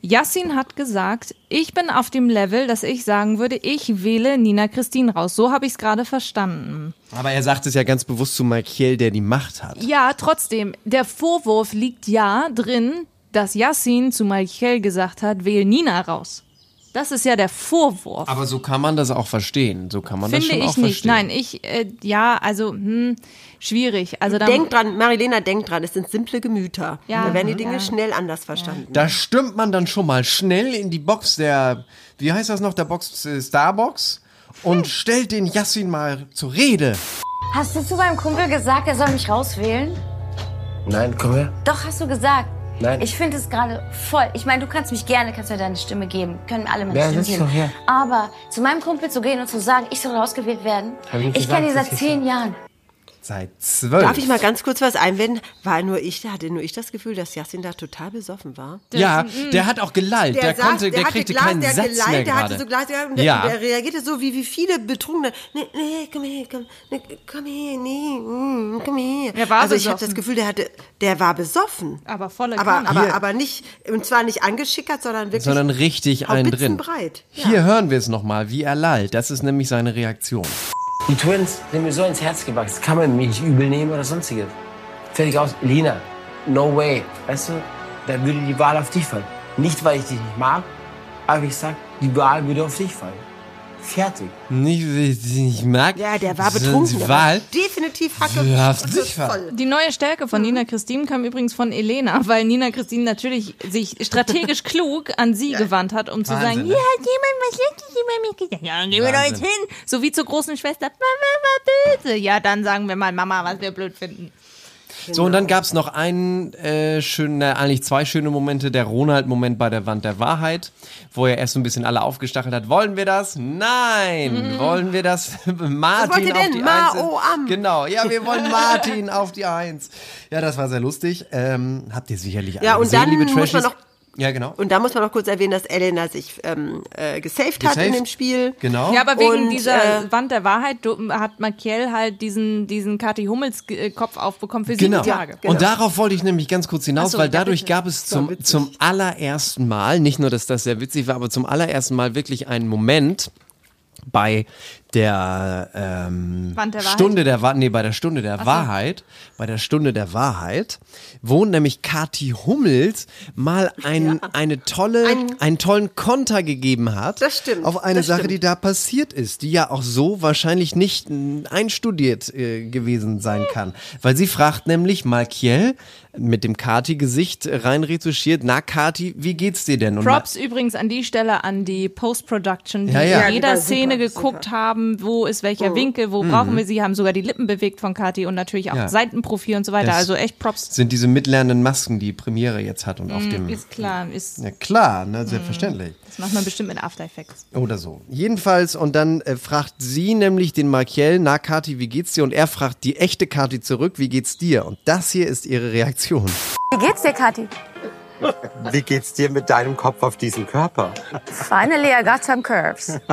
Yassin hat gesagt, ich bin auf dem Level, dass ich sagen würde, ich wähle Nina Christine raus. So habe ich es gerade verstanden. Aber er sagt es ja ganz bewusst zu Malkiel, der die Macht hat. Ja, trotzdem, der Vorwurf liegt ja drin, dass Yassin zu Michael gesagt hat, wähl Nina raus. Das ist ja der Vorwurf. Aber so kann man das auch verstehen. So kann man das Finde schon ich auch nicht. verstehen. Nein, ich, äh, ja, also, hm, schwierig. Also dann, Denk dran, Marilena, denk dran, es sind simple Gemüter. Ja, da werden die Dinge ja. schnell anders verstanden. Da stürmt man dann schon mal schnell in die Box der, wie heißt das noch, der Box äh, Starbox und stellt den Yassin mal zur Rede. Hast du zu meinem Kumpel gesagt, er soll mich rauswählen? Nein, komm her. Doch, hast du gesagt. Nein. Ich finde es gerade voll. Ich meine, du kannst mich gerne, kannst mir deine Stimme geben. Können alle meine Ja, Stimme geben. doch her. Aber zu meinem Kumpel zu gehen und zu sagen, ich soll rausgewählt werden. Hab ich Ich kenne ihn seit zehn Jahren. Seit zwölf. Darf ich mal ganz kurz was einwenden? War nur ich, da hatte nur ich das Gefühl, dass Yassin da total besoffen war. ja, der hat auch gelallt. Der, saß- konnte, der, hatte kriegte Glas, keinen der hat Satz gelallt, mehr der hatte so Glas, der, der, Ja. der reagierte so wie, wie viele Betrunkene. Nee, nee, komm her, komm, nee, komm her, nee, mm, komm her. Er war also ich habe besoffen. das Gefühl, der hatte, der war besoffen. aber volle Aber, aber, Hier. aber nicht, und zwar nicht angeschickert, sondern wirklich sondern richtig einen drin. breit. Hier hören wir es nochmal, wie er lallt. Das ist nämlich seine Reaktion. Die Twins sind mir so ins Herz gewachsen. Das kann man mir nicht übel nehmen oder sonstiges. Fertig aus. Lina, no way. Weißt du, da würde die Wahl auf dich fallen. Nicht, weil ich dich nicht mag, aber ich sag, die Wahl würde auf dich fallen. Fertig. Nicht, wie ich sie nicht mag. Ja, der war betrunken. War Wahl. definitiv Hacke. Ja, voll. Die neue Stärke von Nina Christine kam übrigens von Elena, weil Nina Christine natürlich sich strategisch klug an sie gewandt hat, um zu Wahnsinn, sagen, ne? ja, hat jemand was Schlechtes über mich gesagt? Ja, dann gehen wir doch jetzt hin. So wie zur großen Schwester, Mama war böse. Ja, dann sagen wir mal Mama, was wir blöd finden. So, und dann gab's noch einen äh, schönen, äh, eigentlich zwei schöne Momente. Der Ronald-Moment bei der Wand der Wahrheit, wo er erst so ein bisschen alle aufgestachelt hat. Wollen wir das? Nein! Wollen wir das? Martin auf die Ma, Eins. oh, am. Genau, ja, wir wollen Martin auf die Eins. Ja, das war sehr lustig. Ähm, habt ihr sicherlich alle Ja, und gesehen, dann liebe muss man Trashies. noch Ja, genau. Und da muss man noch kurz erwähnen, dass Elena sich ähm, äh, gesaved, hat in Gesaved? dem Spiel. Genau. Ja, aber wegen Und, dieser äh, Wand der Wahrheit hat Makiel halt diesen, diesen Kathi Hummels äh, Kopf aufbekommen für Genau. sieben Tage. Und darauf wollte ich nämlich ganz kurz hinaus, so, weil ja, dadurch bitte. gab es zum, zum allerersten Mal, nicht nur, dass das sehr witzig war, aber zum allerersten Mal wirklich einen Moment bei der, ähm, der? Stunde der Wahrheit, nee, bei der Stunde der so. Wahrheit, bei der Stunde der Wahrheit, wo nämlich Kathi Hummels mal ein, eine tolle, einen tollen Konter gegeben hat. Das stimmt, Auf eine Sache, stimmt. die da passiert ist, die ja auch so wahrscheinlich nicht einstudiert äh, gewesen sein kann. Weil sie fragt nämlich Malkiel mit dem Kati-Gesicht rein retuschiert, na Kati, wie geht's dir denn? Und Props übrigens an die Stelle an die Post-Production, die Ja, ja. in Ja, jeder die war Szene super, geguckt haben, wo ist welcher Mhm. Winkel, wo brauchen wir sie, haben sogar die Lippen bewegt von Kathi und natürlich auch Ja. Seitenprofil und so weiter. Das also echt Props. sind diese mitlernenden Masken, die Premiere jetzt hat und auf dem. Ist klar, ist, Ja klar, ne, selbstverständlich. Das macht man bestimmt mit After Effects. Oder so. Jedenfalls, und dann äh, fragt sie nämlich den Markiel, na Kati, wie geht's dir? Und er fragt die echte Kati zurück, wie geht's dir? Und das hier ist ihre Reaktion. Wie geht's dir, Kathi? Wie geht's dir mit deinem Kopf auf diesem Körper? Finally, I got some curves.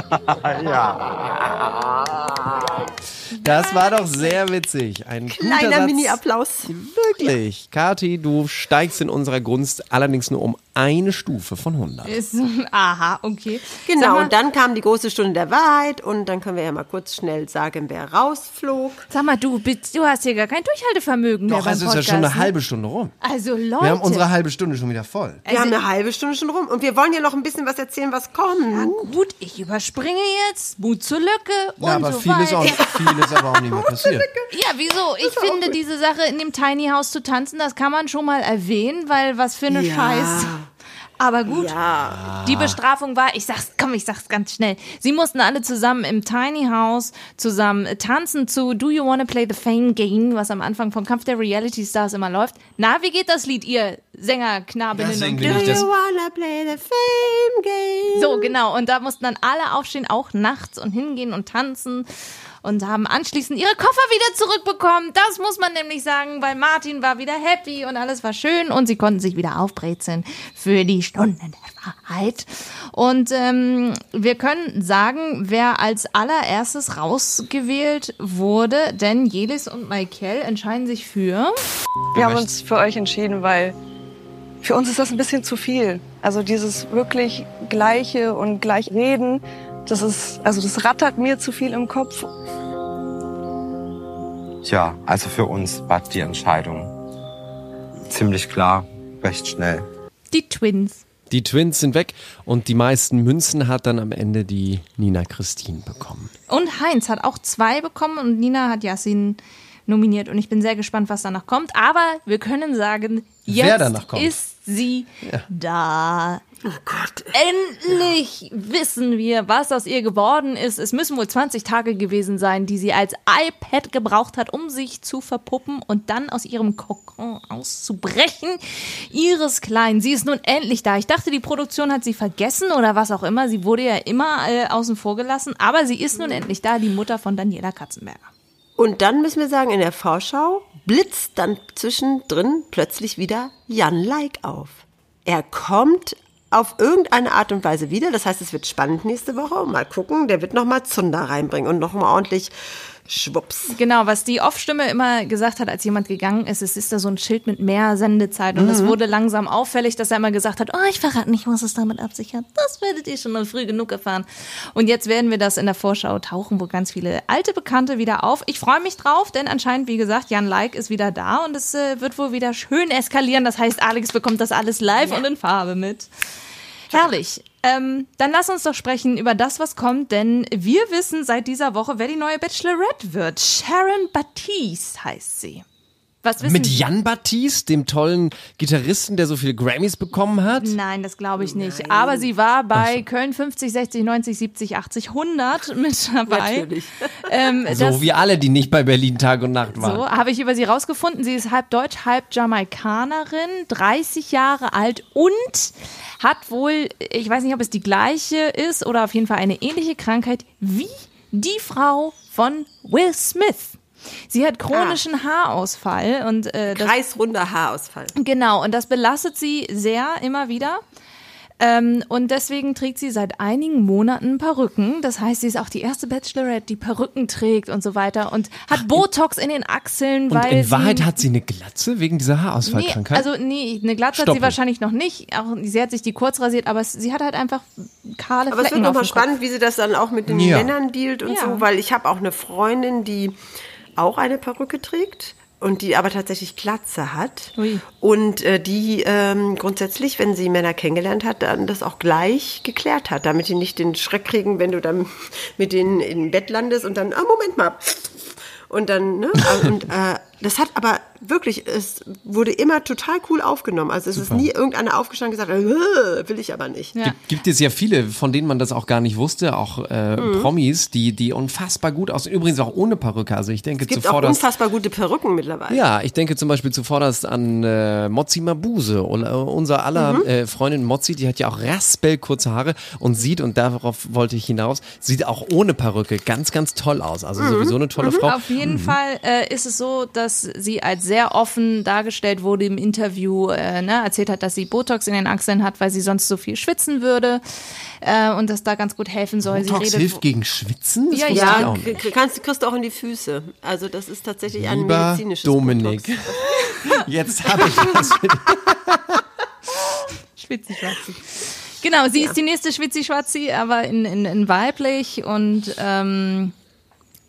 Das war doch sehr witzig. Ein Kleiner. Mini-Applaus. Wirklich. Kati, du steigst in unserer Gunst allerdings nur um eine Stufe von 100. Ist, aha, okay. Genau, mal, und dann kam die große Stunde der Wahrheit und dann können wir ja mal kurz schnell sagen, wer rausflog. Sag mal, du, bist- du hast hier gar kein Durchhaltevermögen mehr Doch, beim es ist ja schon eine ne? halbe Stunde rum. Also Leute. Wir haben unsere halbe Stunde schon wieder voll. Wir haben eine halbe Stunde schon rum und wir wollen ja noch ein bisschen was erzählen, was kommt. Gut, ich überspringe jetzt. Mut zur Lücke und Ja, aber so viel ist, auch, weiter. viel ist aber auch nicht mehr passiert. Ja, wieso? Ich finde diese Sache in dem Tiny House zu tanzen, das kann man schon mal erwähnen, weil was für eine Ja. Scheiß. Aber gut, Ja. die Bestrafung war, ich sag's, komm, ich sag's ganz schnell. Sie mussten alle zusammen im Tiny House zusammen tanzen zu Do You Wanna Play the Fame Game, was am Anfang vom Kampf der Reality Stars immer läuft. Na, wie geht das Lied, ihr Sänger, Knabinnen und Do you wanna play the fame game? so, genau. Und da mussten dann alle aufstehen, auch nachts und hingehen und tanzen und haben anschließend ihre Koffer wieder zurückbekommen. Das muss man nämlich sagen, weil Martin war wieder happy und alles war schön und sie konnten sich wieder aufbrezeln für die Stunden der Wahrheit. Und ähm, wir können sagen, wer als allererstes rausgewählt wurde, denn Jelis und Michael entscheiden sich für. Wir haben uns für euch entschieden, weil für uns ist das ein bisschen zu viel. Also dieses wirklich Gleiche und gleich reden, das ist, also das rattert mir zu viel im Kopf. Tja, also für uns war die Entscheidung ziemlich klar, recht schnell. Die Twins. die Twins sind weg und die meisten Münzen hat dann am Ende die Nina Christine bekommen. Und Heinz hat auch zwei bekommen und Nina hat Yassin nominiert. Und ich bin sehr gespannt, was danach kommt. Aber wir können sagen, Wer jetzt danach kommt. Ist sie da. Oh Gott. Endlich wissen wir, was aus ihr geworden ist. Es müssen wohl 20 Tage gewesen sein, die sie als iPad gebraucht hat, um sich zu verpuppen und dann aus ihrem Kokon auszubrechen. Ihres Kleinen. Sie ist nun endlich da. Ich dachte, die Produktion hat sie vergessen oder was auch immer. Sie wurde ja immer äh, außen vor gelassen. Aber sie ist nun endlich da, die Mutter von Daniela Katzenberger. Und dann müssen wir sagen, in der Vorschau blitzt dann zwischendrin plötzlich wieder Jan Like auf. Er kommt auf irgendeine Art und Weise wieder. Das heißt, es wird spannend nächste Woche. Mal gucken, der wird nochmal Zunder reinbringen und nochmal ordentlich schwupps. Genau, was die Off-Stimme immer gesagt hat, als jemand gegangen ist, es ist da so ein Schild mit mehr Sendezeit und es Mhm. wurde langsam auffällig, dass er immer gesagt hat, oh, ich verrate nicht, was es damit auf sich hat. Das werdet ihr schon mal früh genug erfahren. Und jetzt werden wir das in der Vorschau tauchen, wo ganz viele alte Bekannte wieder auf. Ich freue mich drauf, denn anscheinend, wie gesagt, Jan Like ist wieder da und es äh, wird wohl wieder schön eskalieren. Das heißt, Alex bekommt das alles live und in Farbe mit. Herrlich. Ähm, dann lass uns doch sprechen über das, was kommt, denn wir wissen seit dieser Woche, wer die neue Bachelorette wird. Sharon Baptiste heißt sie. Was wissen Mit Jan Baptiste, dem tollen Gitarristen, der so viele Grammys bekommen hat. Nein, das glaube ich nicht. Aber sie war bei Köln 50, 60, 90, 70, 80, 100 mit dabei. Natürlich. Ähm, So das, wie alle, die nicht bei Berlin Tag und Nacht waren. so habe ich über sie rausgefunden. Sie ist halb deutsch, halb Jamaikanerin, 30 Jahre alt und hat wohl, ich weiß nicht, ob es die gleiche ist oder auf jeden Fall eine ähnliche Krankheit wie die Frau von Will Smith. Sie hat chronischen Haarausfall und äh, das Kreisrunder Haarausfall. Genau, und das belastet sie sehr immer wieder. Ähm, und deswegen trägt sie seit einigen Monaten Perücken. Das heißt, sie ist auch die erste Bachelorette, die Perücken trägt und so weiter und hat Botox in den Achseln, Und weil in Wahrheit sie hat sie eine Glatze wegen dieser Nee, Haarausfallkrankheit? also nee, eine Glatze hat Stoppel. sie wahrscheinlich noch nicht. Auch, sie hat sich die kurz rasiert, aber es, sie hat halt einfach kahle Aber es Flecken wird auf nochmal dem Kopf. spannend, wie sie das dann auch mit den Ja. Männern dealt und Ja. so, weil ich habe auch eine Freundin, die auch eine Perücke trägt und die aber tatsächlich Glatze hat und äh, die ähm, grundsätzlich, wenn sie Männer kennengelernt hat, dann das auch gleich geklärt hat, damit die nicht den Schreck kriegen, wenn du dann mit denen im Bett landest und dann, ah, Moment mal. Und dann, ne? Und äh, das hat aber wirklich, es wurde immer total cool aufgenommen. Also es ist Super. nie irgendeiner aufgestanden und gesagt, äh, will ich aber nicht. Gibt, gibt es ja viele, von denen man das auch gar nicht wusste, auch äh, Mhm. Promis, die, die unfassbar gut aussehen. Übrigens auch ohne Perücke. Also ich denke Es gibt auch zuvorderst. unfassbar gute Perücken mittlerweile. Ja, ich denke zum Beispiel zuvorderst an äh, Mozzi Mabuse. Oder, äh, unser aller Mhm. äh, Freundin Mozzi, die hat ja auch raspelkurze Haare und sieht, und darauf wollte ich hinaus, sieht auch ohne Perücke ganz, ganz toll aus. Also Mhm. sowieso eine tolle Frau. Auf jeden Mhm. Fall äh, ist es so, dass sie als sehr offen dargestellt wurde im Interview, äh, ne, erzählt hat, dass sie Botox in den Achseln hat, weil sie sonst so viel schwitzen würde äh, und das da ganz gut helfen soll. Botox sie redet hilft gegen Schwitzen? Das Ja, Ja, kannst, kriegst du auch in die Füße. Also das ist tatsächlich ein Lieber medizinisches Dominik, jetzt habe ich was für dich. Schwitzi-Schwatzi. Genau, sie ist die nächste Schwitzi-Schwatzi, aber in, in, in weiblich und ähm,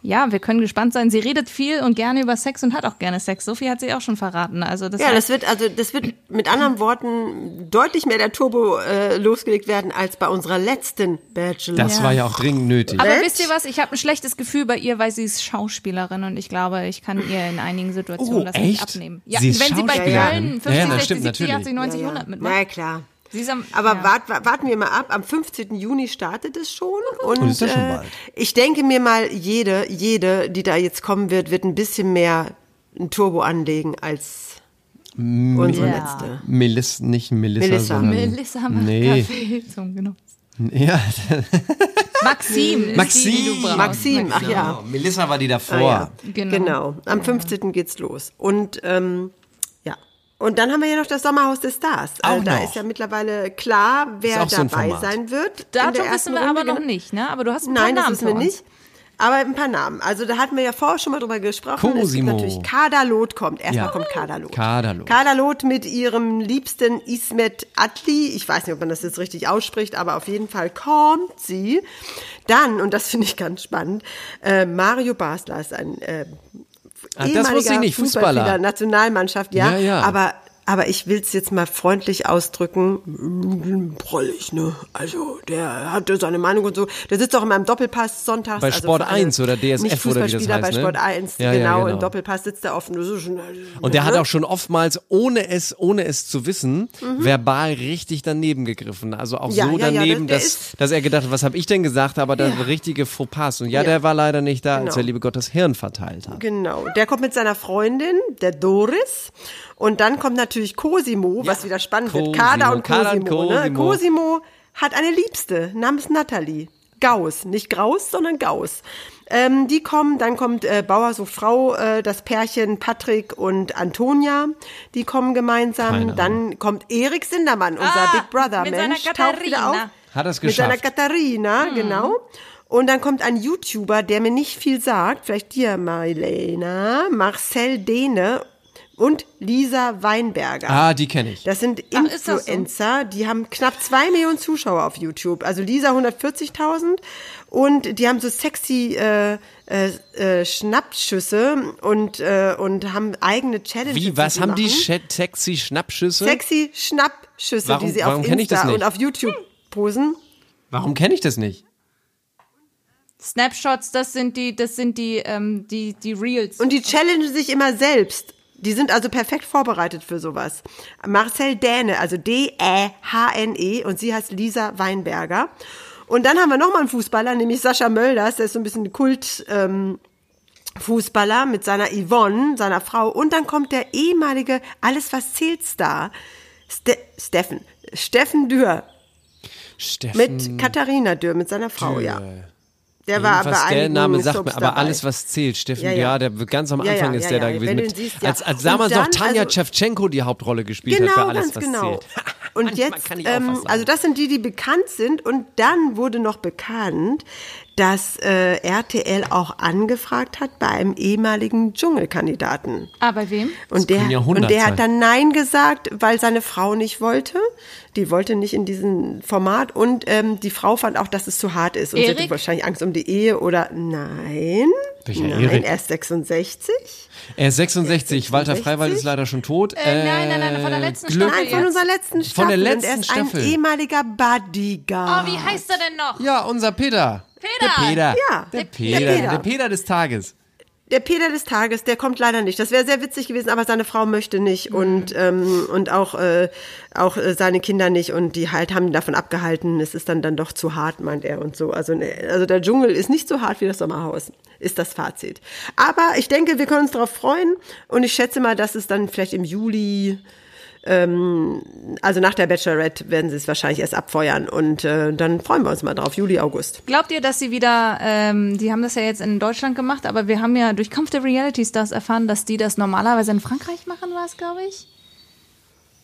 ja, wir können gespannt sein. Sie redet viel und gerne über Sex und hat auch gerne Sex. So viel hat sie auch schon verraten. Also das Ja, das wird also das wird mit anderen Worten deutlich mehr der Turbo äh, losgelegt werden als bei unserer letzten Bachelor. Das war ja auch dringend nötig. Aber wisst ihr was? Ich habe ein schlechtes Gefühl bei ihr, weil sie ist Schauspielerin und ich glaube, ich kann ihr in einigen Situationen Oh, das nicht echt? abnehmen. Ja, Sie ist wenn sie bei Schauspielerin? Köln 50, Ja, ja, das 60, stimmt, 70, natürlich. 80, 90, Ja, ja. 100 mitmacht. Na ja, klar. Sie ist am, Aber ja. wart, wart- warten wir mal ab. Am 15. Juni startet es schon. Und, Und ist ja schon äh, ich denke mir mal, jede, jede, die da jetzt kommen wird, wird ein bisschen mehr ein Turbo anlegen als unsere Ja. letzte. Melissa, nicht Melissa, Melissa. sondern Melissa macht nee. Kaffee zum Genuss. Ja, Maxim. ist die, die du Maxim. Maxim, ach ja. Genau. Melissa war die davor. Ah, ja. Genau. Genau. Am 15. geht's los. Und ähm. Und dann haben wir ja noch das Sommerhaus des Stars. Auch Also da noch. ist ja mittlerweile klar, wer so dabei Format. sein wird. Datum wissen wir aber Runde, noch genau. nicht, ne? Aber du hast ein Nein, paar das Namen wissen wir nicht. Aber ein paar Namen. Also da hatten wir ja vorher schon mal drüber gesprochen. Es Cosimo. natürlich Kadalot kommt. Erstmal Ja. kommt Kadalot. Kadalot. Kadalot mit ihrem liebsten Ismet Atli. Ich weiß nicht, ob man das jetzt richtig ausspricht, aber auf jeden Fall kommt sie. Dann, und das finde ich ganz spannend, äh, Mario Basler ist ein äh, Ah, das wusste ich nicht, Fußballer. Nationalmannschaft, ja. Ja, ja. Aber, aber ich will es jetzt mal freundlich ausdrücken. Prollig, ne? Also, der hatte seine Meinung und so. Der sitzt auch immer im Doppelpass sonntags. Bei also Sport alle 1 oder DSF nicht oder wie das Fußballspieler heißt, bei ne? Sport 1, Ja, ja, genau, genau. im Doppelpass sitzt er ist schon, Und der ne? hat auch schon oftmals, ohne es, ohne es zu wissen, Mhm. verbal richtig daneben gegriffen. Also auch Ja, so ja, ja, daneben, der- der dass, dass er gedacht hat, was habe ich denn gesagt, aber der richtige Fauxpas. Und ja, der war leider nicht da, als Genau. der liebe Gott das Hirn verteilt hat. Genau. Der kommt mit seiner Freundin, der Doris. Und dann kommt natürlich Cosimo, was wieder spannend Cosimo, wird. Kader und Kader und Cosimo. Ne? Cosimo. Cosimo hat eine Liebste namens Natalie. Gauss. Nicht Graus, sondern Gauss. Ähm, die kommen, dann kommt äh, Bauer sucht Frau, äh, das Pärchen Patrick und Antonia, die kommen gemeinsam. Keine Dann kommt Erik Sindermann, unser Ah, Big Brother mit seiner Mensch, taucht wieder auf. Katharina. Hat es Mit seiner geschafft? Katharina, Hm. genau. Und dann kommt ein YouTuber, der mir nicht viel sagt, vielleicht dir, Marlena, Marcel Dehne und Lisa Weinberger. Ah, die kenne ich. Das sind Ach, ist das so? Influencer, die haben knapp zwei Millionen Zuschauer auf YouTube. Also Lisa 140.000 und die haben so sexy äh, äh, äh, Schnappschüsse und äh, und haben eigene Challenges. Wie, was die haben die machen. Sch- sexy Schnappschüsse? Sexy Schnappschüsse, Warum- die sie warum auf kenn ich das Insta nicht? und auf YouTube posen. Warum kenne ich das nicht? Snapshots, das sind die, das sind die, ähm, die, die Reels. Und die challengen sich immer selbst. Die sind also perfekt vorbereitet für sowas. Marcel Däne, also D-Ä-H-N-E und sie heißt Lisa Weinberger. Und dann haben wir nochmal einen Fußballer, nämlich Sascha Mölders, der ist so ein bisschen Kult, ähm, Fußballer mit seiner Yvonne, seiner Frau. Und dann kommt der ehemalige Alles was zählt Star, Ste Steffen, Steffen Dürr Steffen mit Katharina Dürr, mit seiner Frau, ja. Der war bei Jedenfalls der Name sagt mir, aber dabei. alles, was zählt, Steffen, Ja, ja, ja. der ganz am Anfang ja, ist der da gewesen. Mit, siehst, als, als damals noch Tanja also- Tschewtschenko die Hauptrolle gespielt Genau, hat bei alles, ganz was genau. zählt. Und jetzt, ähm, also das sind die, die bekannt sind. Und dann wurde noch bekannt, dass äh, RTL auch angefragt hat bei einem ehemaligen Dschungelkandidaten. Ah, bei wem? Und der, und 100 der hat dann Nein gesagt, weil seine Frau nicht wollte. Die wollte nicht in diesem Format. Und ähm, die Frau fand auch, dass es zu hart ist. Und sie hatte Erik? wahrscheinlich Angst um die Ehe oder nein. Welcher nein, Erik? er ist 66. Er ist 66, Walter 66? Freiwald ist leider schon tot. Äh, nein, nein, nein, von der letzten Glück- Staffel. Nein, von unserer letzten Staffel. Von der und er letzten ist Staffel. ein ehemaliger Oh, Bodyguard. wie heißt er denn noch? Ja, unser Peter. Peter. Der Peter. Ja, der der Peter. Peter. Der Peter des Tages. Der Peter des Tages, der kommt leider nicht. Das wäre sehr witzig gewesen, aber seine Frau möchte nicht und ähm, und auch äh, auch äh, seine Kinder nicht und die halt haben ihn davon abgehalten. Es ist dann dann doch zu hart, meint er und so. Also ne, also der Dschungel ist nicht so hart wie das Sommerhaus, ist das Fazit. Aber ich denke, wir können uns darauf freuen und ich schätze mal, dass es dann vielleicht im Juli ähm, also nach der Bachelorette werden sie es wahrscheinlich erst abfeuern und äh, dann freuen wir uns mal drauf, Juli, August. Glaubt ihr, dass sie wieder, ähm, die haben das ja jetzt in Deutschland gemacht, aber wir haben ja durch Kampf der Reality Stars erfahren, dass die das normalerweise in Frankreich machen, war es, glaube ich?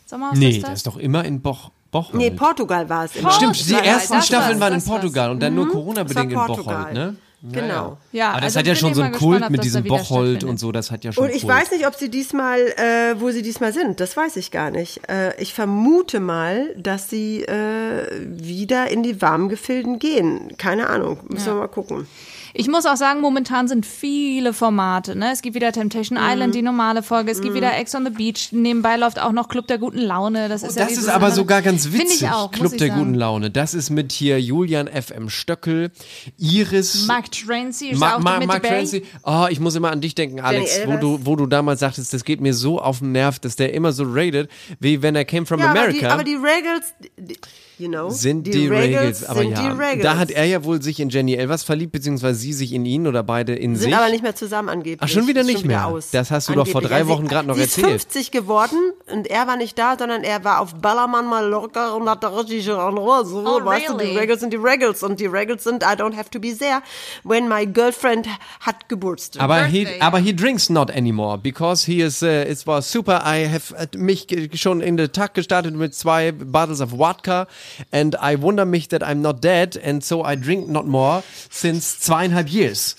Sommerhaus Nee, ist das das? ist doch immer in Boch. Bocholt. Nee, Portugal war es. immer. Stimmt, die ersten Staffeln waren in. Portugal und dann nur Mhm, Corona-bedingt in. Bocholt, ne? Genau. Ja, Aber das also hat ja bin schon so einen gespannt, Kult ob mit das diesem Bocholt stattfindet. und so, das hat ja schon Und ich Kult. weiß nicht, ob sie diesmal, äh, wo sie diesmal sind. Das weiß ich gar nicht. Äh, ich vermute mal, dass sie äh, wieder in die warmen Gefilden gehen. Keine Ahnung. Müssen Ja. wir mal gucken. Ich muss auch sagen, momentan sind viele Formate. Ne? Es gibt wieder Temptation Island, die normale Folge. Es gibt wieder Ex on the Beach. Nebenbei läuft auch noch Club der guten Laune. Das ist, ja Das ist aber andere- sogar ganz Finde witzig. ich auch, Club ich der sagen. guten Laune. Das ist mit hier Julian FM Stöckel, Iris. Mark Tracy ist Ma auch Ma mit Mark. Tracy. Oh, ich muss immer an dich denken, Alex, wo du, wo du damals sagtest, das geht mir so auf den Nerv, dass der immer so rated, wie wenn er came from Ja, aber die, America. aber die Regals, die, you know, sind die, Regals, aber sind ja. die Regals. Da hat er ja wohl sich in Jenny Elvers verliebt, beziehungsweise sie sich in ihn oder beide in sind sich. aber nicht mehr zusammen angeblich. Ach, schon wieder Ist nicht mehr? aus. Das hast du doch vor drei Wochen gerade noch sie ist erzählt. 50 geworden und er war nicht da, sondern er war auf Ballermann Mallorca und hat da richtig so, Oh, weißt du, die really? Regals sind die Regals und die Regals sind I don't have to be there when my girlfriend hat Geburtstag. Aber he, aber he drinks not anymore because he is. Uh, it was super. I have uh, mich schon in den Tag gestartet mit zwei bottles of vodka and I wonder mich that I'm not dead and so I drink not more since zweieinhalb years.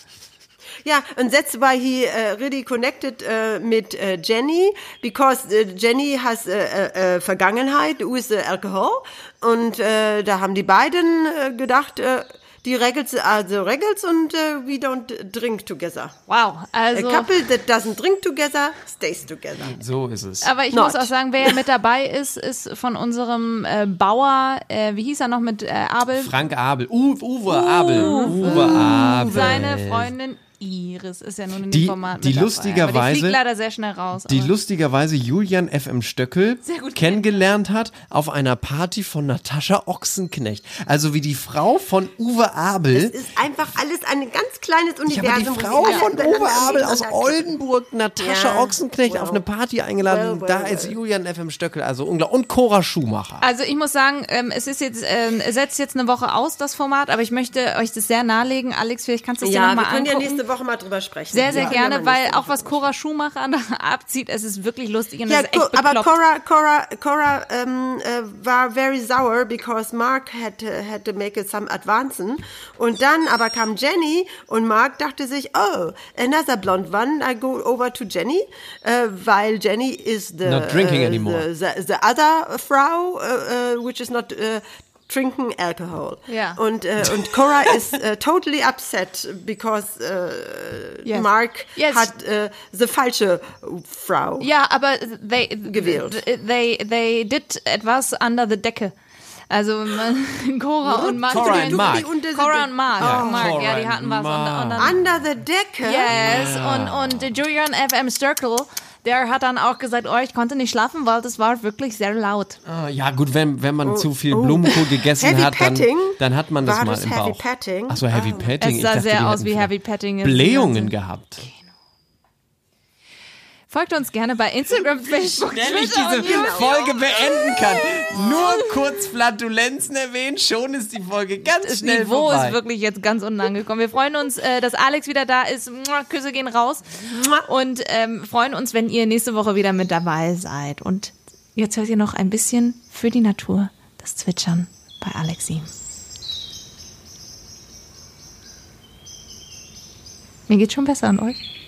Ja, and that's why he uh, really connected uh, mit uh, Jenny, because uh, Jenny has uh, uh, uh, Vergangenheit with alcohol. Und da haben die beiden gedacht, die Regels are the Regels und uh, we don't drink together. Wow, also. A couple that doesn't drink together stays together. So ist es. Aber ich Not. muss auch sagen, wer ja mit dabei ist, ist von unserem äh, Bauer, äh, wie hieß er noch mit äh, Abel? Frank Abel, U Uwe Abel, Uwe Abel. Seine Freundin Iris ist ja nun in Die- dem Format die mit dabei. lustigerweise- Aber die leider sehr schnell raus. die aber- lustigerweise Julian FM Stöckel Sehr gut kennengelernt hat auf einer Party von Natascha Ochsenknecht. Also wie die Frau von Uwe Abel. Es ist einfach alles ein ganz kleines Ich habe die Universum. Frau von Uwe Abel aus Oldenburg, Natascha Ja, Ochsenknecht, well. auf eine Party eingeladen. Well, well, da ist. Julian FM Stöckel, also unglaublich. Und Cora Schumacher. Also ich muss sagen, ähm, es ist jetzt, ähm, es setzt jetzt eine Woche aus, das Format, aber ich möchte euch das sehr nahelegen. Alex, vielleicht kannst du es dir Ja, noch wir mal können ja angucken. nächste Woche mal drüber sprechen. sehr, sehr Ja. gerne, weil auch was Cora Schumacher da abzieht, es ist wirklich lustig und Ja, ist echt aber. Cora, Cora, Cora ähm, äh, war very sour because Mark had to, had to make it some advancen. Und dann aber kam Jenny und Mark dachte sich, oh, another blonde one, I go over to Jenny, äh, weil Jenny is the, Not drinking äh, anymore. the, the, the other Frau, äh, äh, which is not äh, drinking alcohol. Ja. Und, äh, und Cora is äh, totally upset because äh, Yes. Mark Yes. hat äh, the falsche Frau. Ja, aber they, Gewählt. They, they did etwas under the Decke. Also man- Cora und Mark. Cora und Mark. Cora und Mark. Ja, Mark, ja, die hatten was. Mark. Und, und dann, Under the Decke? yes, Ah. und, und Julian FM Sturkle, der hat dann auch gesagt, oh, ich konnte nicht schlafen, weil das war wirklich sehr laut. Ah, ja gut, wenn, wenn man zu viel Blumenkohl gegessen Oh, hat, dann, dann hat man das War mal das im Heavy Bauch. Petting? Ach so, Heavy Ah. Petting. Es Ich sah dachte, sehr aus wie Heavy Petting. Blähungen gehabt. Folgt uns gerne bei Instagram, Facebook, Schnell ich diese. Folge beenden kann. Nur kurz Flatulenzen erwähnt, schon ist die Folge ganz Das schnell Niveau vorbei. ist wirklich jetzt ganz unten angekommen. Wir freuen uns, äh, dass Alex wieder da ist. Küsse gehen raus. Und ähm, freuen uns, wenn ihr nächste Woche wieder mit dabei seid. Und Jetzt hört ihr noch ein bisschen für die Natur das Zwitschern bei Alexim. Mir geht schon besser an euch.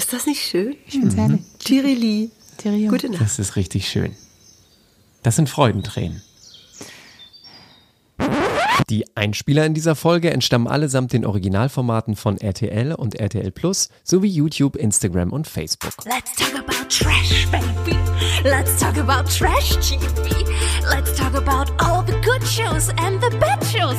Ist das nicht schön? Ich find's herrlich. Tirili. Tirio. Gute Nacht. Das ist richtig schön. Das sind Freudentränen. Die Einspieler in dieser Folge entstammen allesamt den Originalformaten von RTL und RTL Plus sowie YouTube, Instagram und Facebook. Let's talk about trash, baby. Let's talk about trash TV. Let's talk about all the good shows and the bad shows